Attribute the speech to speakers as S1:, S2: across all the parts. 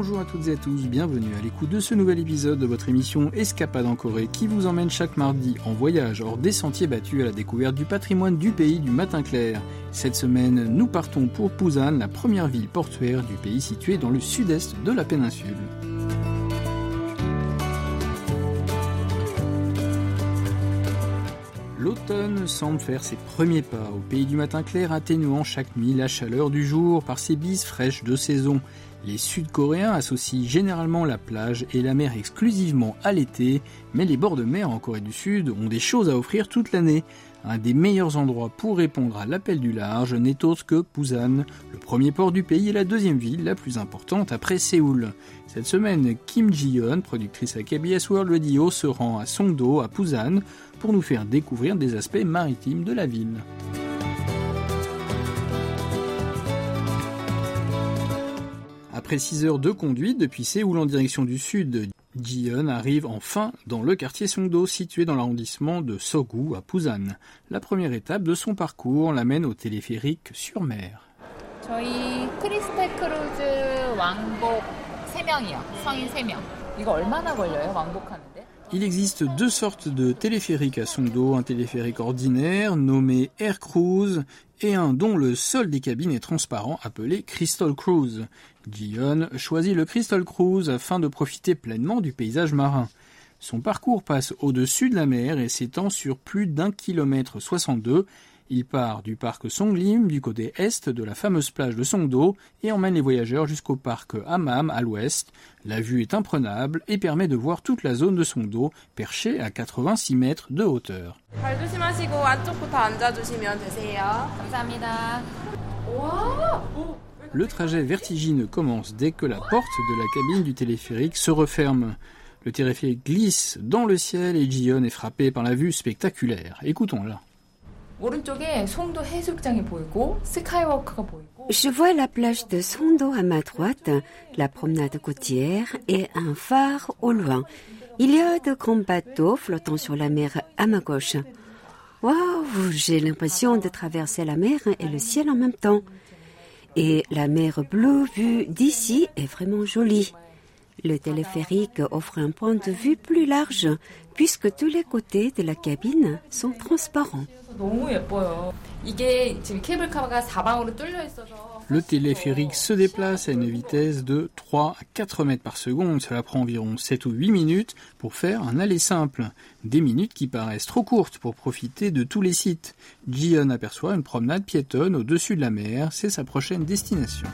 S1: Bonjour à toutes et à tous, bienvenue à l'écoute de ce nouvel épisode de votre émission Escapade en Corée qui vous emmène chaque mardi en voyage hors des sentiers battus à la découverte du patrimoine du pays du matin clair. Cette semaine, nous partons pour Busan, la première ville portuaire du pays située dans le sud-est de la péninsule. L'automne semble faire ses premiers pas au pays du matin clair, atténuant chaque nuit la chaleur du jour par ses bises fraîches de saison. Les Sud-Coréens associent généralement la plage et la mer exclusivement à l'été, mais les bords de mer en Corée du Sud ont des choses à offrir toute l'année. Un des meilleurs endroits pour répondre à l'appel du large n'est autre que Busan, le premier port du pays et la deuxième ville la plus importante après Séoul. Cette semaine, Kim Ji-yeon, productrice à KBS World Radio, se rend à Songdo, à Busan, pour nous faire découvrir des aspects maritimes de la ville. Après 6 heures de conduite depuis Séoul en direction du sud, Jiyeon arrive enfin dans le quartier Songdo situé dans l'arrondissement de Sogu à Busan. La première étape de son parcours l'amène au téléphérique sur mer. Il existe deux sortes de téléphériques à son dos, un téléphérique ordinaire nommé Air Cruise et un dont le sol des cabines est transparent appelé Crystal Cruise. Dion choisit le Crystal Cruise afin de profiter pleinement du paysage marin. Son parcours passe au-dessus de la mer et s'étend sur plus d'un kilomètre 62 il part du parc Songlim du côté est de la fameuse plage de Songdo et emmène les voyageurs jusqu'au parc Hammam à l'ouest. La vue est imprenable et permet de voir toute la zone de Songdo perchée à 86 mètres de hauteur. Le trajet vertigineux commence dès que la porte de la cabine du téléphérique se referme. Le téléphérique glisse dans le ciel et Jion est frappé par la vue spectaculaire. Écoutons-la.
S2: Je vois la plage de Sondo à ma droite, la promenade côtière et un phare au loin. Il y a de grands bateaux flottant sur la mer à ma gauche. Waouh, j'ai l'impression de traverser la mer et le ciel en même temps. Et la mer bleue vue d'ici est vraiment jolie. Le téléphérique offre un point de vue plus large puisque tous les côtés de la cabine sont transparents.
S1: Le téléphérique se déplace à une vitesse de 3 à 4 mètres par seconde. Cela prend environ 7 ou 8 minutes pour faire un aller simple. Des minutes qui paraissent trop courtes pour profiter de tous les sites. Jion aperçoit une promenade piétonne au-dessus de la mer. C'est sa prochaine destination.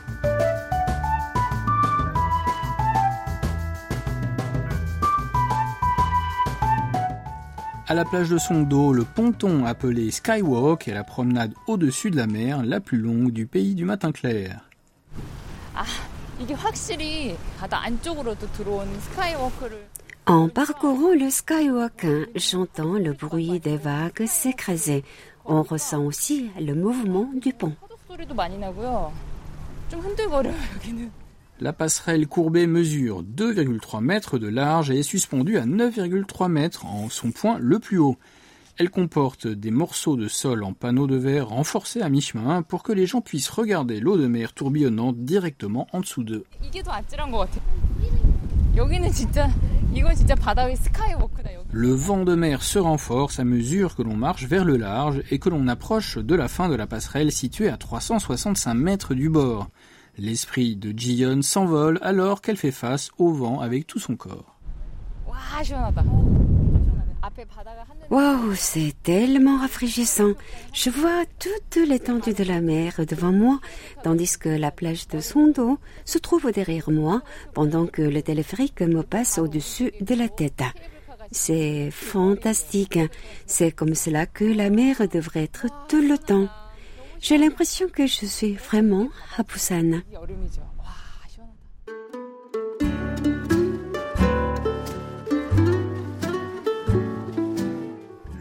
S1: À la plage de Songdo, le ponton appelé Skywalk est la promenade au-dessus de la mer la plus longue du pays du matin clair.
S2: En parcourant le Skywalk, j'entends le bruit des vagues s'écraser. On ressent aussi le mouvement du pont.
S1: La passerelle courbée mesure 2,3 mètres de large et est suspendue à 9,3 mètres en son point le plus haut. Elle comporte des morceaux de sol en panneaux de verre renforcés à mi-chemin pour que les gens puissent regarder l'eau de mer tourbillonnante directement en dessous d'eux. Le vent de mer se renforce à mesure que l'on marche vers le large et que l'on approche de la fin de la passerelle située à 365 mètres du bord. L'esprit de Jiyeon s'envole alors qu'elle fait face au vent avec tout son corps.
S2: Waouh, c'est tellement rafraîchissant. Je vois toute l'étendue de la mer devant moi, tandis que la plage de Sondo se trouve derrière moi, pendant que le téléphérique me passe au-dessus de la tête. C'est fantastique. C'est comme cela que la mer devrait être tout le temps. J'ai l'impression que je suis vraiment à Busan.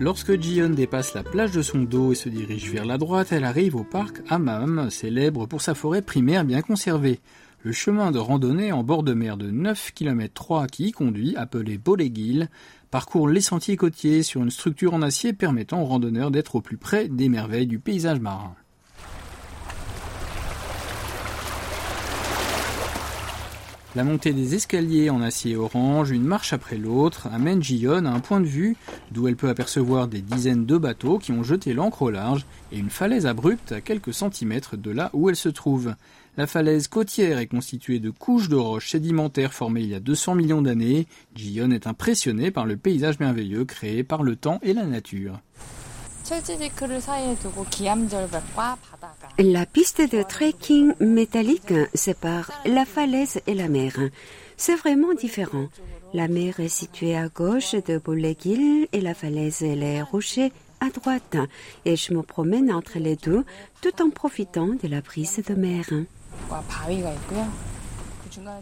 S1: Lorsque Jion dépasse la plage de son dos et se dirige vers la droite, elle arrive au parc Hammam, célèbre pour sa forêt primaire bien conservée. Le chemin de randonnée en bord de mer de 9 km 3 qui y conduit, appelé Bolegil, parcourt les sentiers côtiers sur une structure en acier permettant aux randonneurs d'être au plus près des merveilles du paysage marin. La montée des escaliers en acier orange, une marche après l'autre, amène Gionne à un point de vue d'où elle peut apercevoir des dizaines de bateaux qui ont jeté l'ancre au large et une falaise abrupte à quelques centimètres de là où elle se trouve. La falaise côtière est constituée de couches de roches sédimentaires formées il y a 200 millions d'années. Gionne est impressionné par le paysage merveilleux créé par le temps et la nature.
S2: La piste de trekking métallique sépare la falaise et la mer. C'est vraiment différent. La mer est située à gauche de Boleguil et la falaise et les rochers à droite. Et je me promène entre les deux tout en profitant de la brise de mer.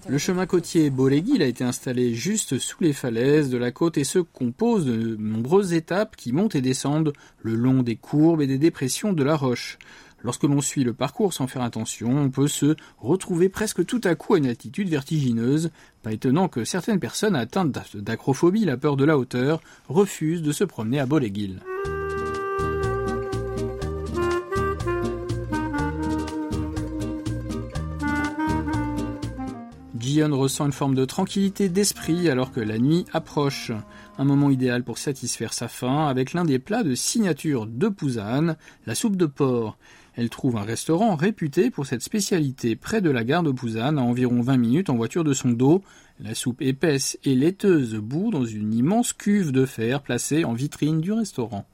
S1: Le chemin côtier Boleguil a été installé juste sous les falaises de la côte et se compose de nombreuses étapes qui montent et descendent le long des courbes et des dépressions de la roche. Lorsque l'on suit le parcours sans faire attention, on peut se retrouver presque tout à coup à une altitude vertigineuse. Pas étonnant que certaines personnes atteintes d'acrophobie, la peur de la hauteur, refusent de se promener à Boleguil. Ressent une forme de tranquillité d'esprit alors que la nuit approche. Un moment idéal pour satisfaire sa faim avec l'un des plats de signature de Pouzane, la soupe de porc. Elle trouve un restaurant réputé pour cette spécialité près de la gare de Pouzane, à environ 20 minutes en voiture de son dos. La soupe épaisse et laiteuse bout dans une immense cuve de fer placée en vitrine du restaurant.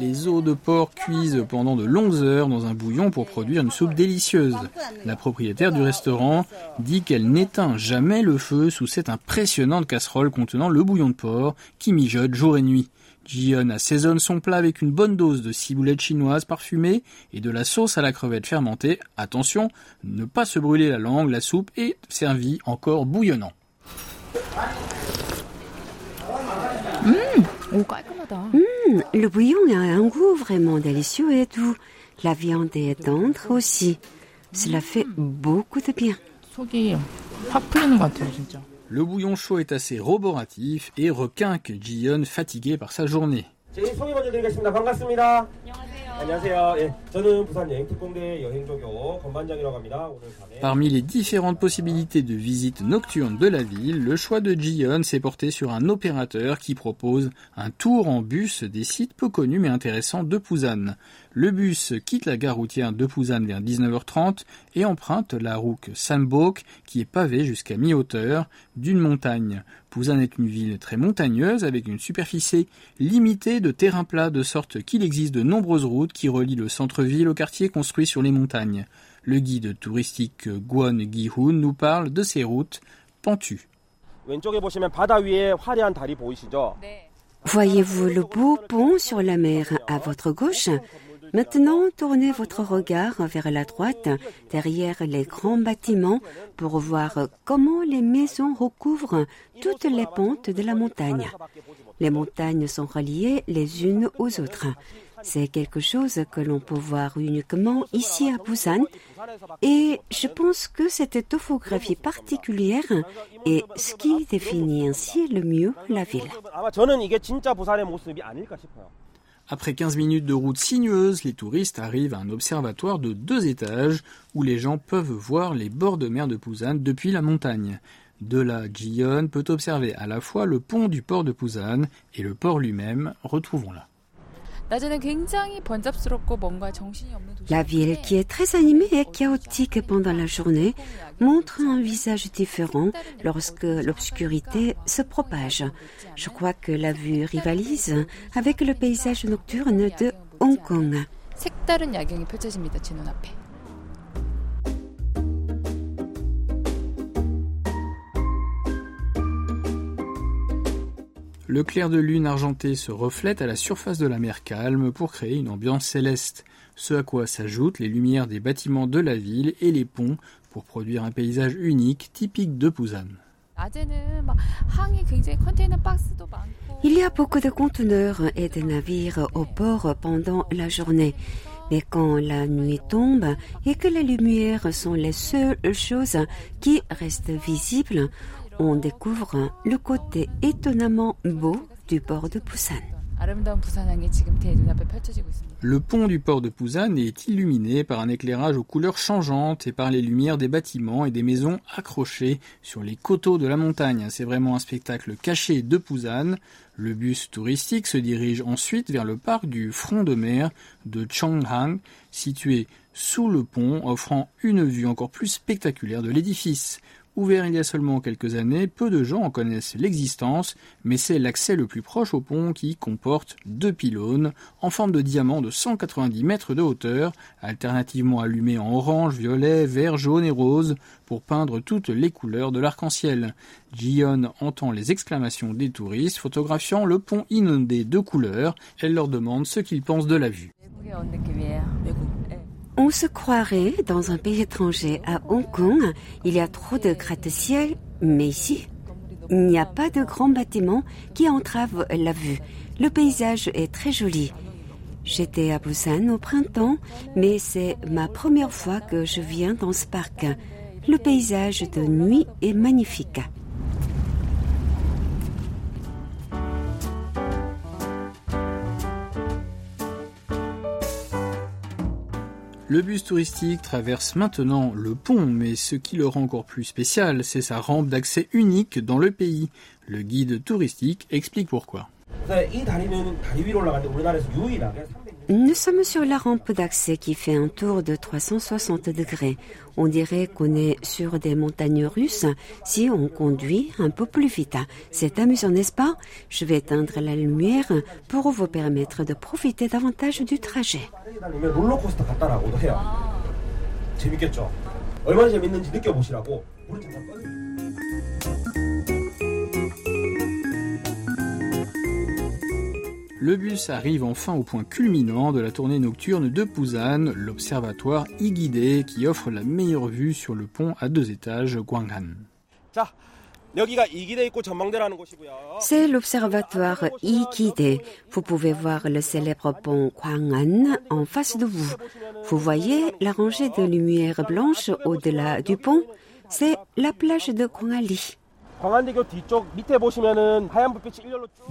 S1: Les os de porc cuisent pendant de longues heures dans un bouillon pour produire une soupe délicieuse. La propriétaire du restaurant dit qu'elle n'éteint jamais le feu sous cette impressionnante casserole contenant le bouillon de porc qui mijote jour et nuit. Jion assaisonne son plat avec une bonne dose de ciboulette chinoise parfumée et de la sauce à la crevette fermentée. Attention, ne pas se brûler la langue, la soupe est servie encore bouillonnant.
S2: Mmh, le bouillon a un goût vraiment délicieux et doux. La viande est tendre aussi. Cela fait beaucoup de bien.
S1: Le bouillon chaud est assez roboratif et requinque Jion fatigué par sa journée. Parmi les différentes possibilités de visite nocturne de la ville, le choix de Jion s'est porté sur un opérateur qui propose un tour en bus des sites peu connus mais intéressants de Pouzane. Le bus quitte la gare routière de Pouzane vers 19h30 et emprunte la route Sambok qui est pavée jusqu'à mi-hauteur d'une montagne. Pouzane est une ville très montagneuse avec une superficie limitée de terrain plat de sorte qu'il existe de nombreuses routes qui relient le centre-ville au quartier construit sur les montagnes. Le guide touristique Guan Gi-hoon nous parle de ces routes pentues.
S2: Voyez-vous le beau pont sur la mer à votre gauche? Maintenant, tournez votre regard vers la droite, derrière les grands bâtiments, pour voir comment les maisons recouvrent toutes les pentes de la montagne. Les montagnes sont reliées les unes aux autres. C'est quelque chose que l'on peut voir uniquement ici à Busan et je pense que cette topographie particulière est ce qui définit ainsi le mieux la ville.
S1: Après 15 minutes de route sinueuse, les touristes arrivent à un observatoire de deux étages où les gens peuvent voir les bords de mer de Busan depuis la montagne. De là, Jion peut observer à la fois le pont du port de Busan et le port lui-même. Retrouvons-la.
S2: La ville, qui est très animée et chaotique pendant la journée, montre un visage différent lorsque l'obscurité se propage. Je crois que la vue rivalise avec le paysage nocturne de Hong Kong.
S1: Le clair de lune argenté se reflète à la surface de la mer calme pour créer une ambiance céleste, ce à quoi s'ajoutent les lumières des bâtiments de la ville et les ponts pour produire un paysage unique typique de Busan.
S2: Il y a beaucoup de conteneurs et de navires au port pendant la journée. Mais quand la nuit tombe et que les lumières sont les seules choses qui restent visibles, on découvre le côté étonnamment beau du port de Busan.
S1: Le pont du port de Busan est illuminé par un éclairage aux couleurs changeantes et par les lumières des bâtiments et des maisons accrochées sur les coteaux de la montagne. C'est vraiment un spectacle caché de Busan. Le bus touristique se dirige ensuite vers le parc du front de mer de Chonghang, situé sous le pont, offrant une vue encore plus spectaculaire de l'édifice. Ouvert il y a seulement quelques années, peu de gens en connaissent l'existence, mais c'est l'accès le plus proche au pont qui comporte deux pylônes en forme de diamant de 190 mètres de hauteur, alternativement allumés en orange, violet, vert, jaune et rose pour peindre toutes les couleurs de l'arc-en-ciel. Jion entend les exclamations des touristes photographiant le pont inondé de couleurs. Elle leur demande ce qu'ils pensent de la vue.
S2: On se croirait dans un pays étranger. À Hong Kong, il y a trop de gratte-ciel, mais ici, il n'y a pas de grands bâtiments qui entravent la vue. Le paysage est très joli. J'étais à Busan au printemps, mais c'est ma première fois que je viens dans ce parc. Le paysage de nuit est magnifique.
S1: Le bus touristique traverse maintenant le pont, mais ce qui le rend encore plus spécial, c'est sa rampe d'accès unique dans le pays. Le guide touristique explique pourquoi.
S2: Nous sommes sur la rampe d'accès qui fait un tour de 360 degrés. On dirait qu'on est sur des montagnes russes si on conduit un peu plus vite. C'est amusant, n'est-ce pas? Je vais éteindre la lumière pour vous permettre de profiter davantage du trajet.
S1: Le bus arrive enfin au point culminant de la tournée nocturne de Busan, l'observatoire Igide, qui offre la meilleure vue sur le pont à deux étages Gwanghan.
S2: C'est l'observatoire Igide. Vous pouvez voir le célèbre pont Gwanghan en face de vous. Vous voyez la rangée de lumière blanche au-delà du pont C'est la plage de Gwangali.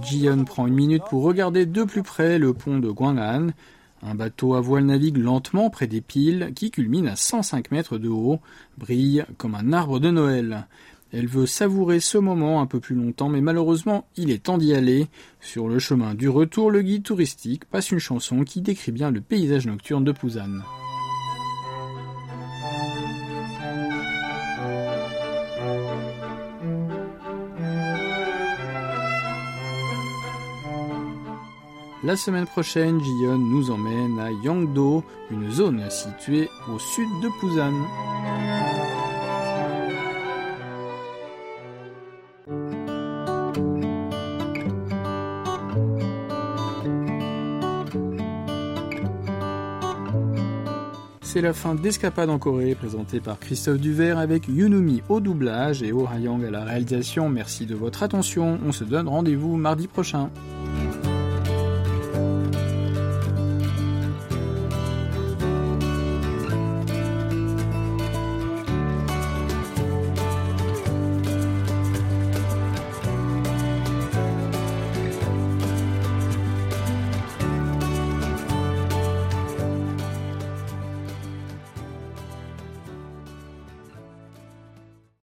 S1: Jiyeon prend une minute pour regarder de plus près le pont de Gwanghan. Un bateau à voile navigue lentement près des piles qui culminent à 105 mètres de haut, brille comme un arbre de Noël. Elle veut savourer ce moment un peu plus longtemps, mais malheureusement, il est temps d'y aller. Sur le chemin du retour, le guide touristique passe une chanson qui décrit bien le paysage nocturne de Busan. La semaine prochaine, Jiyeon nous emmène à Yangdo, une zone située au sud de Busan. C'est la fin d'Escapade en Corée, présentée par Christophe Duvert avec Yunumi au doublage et Oh Hayang à la réalisation. Merci de votre attention. On se donne rendez-vous mardi prochain.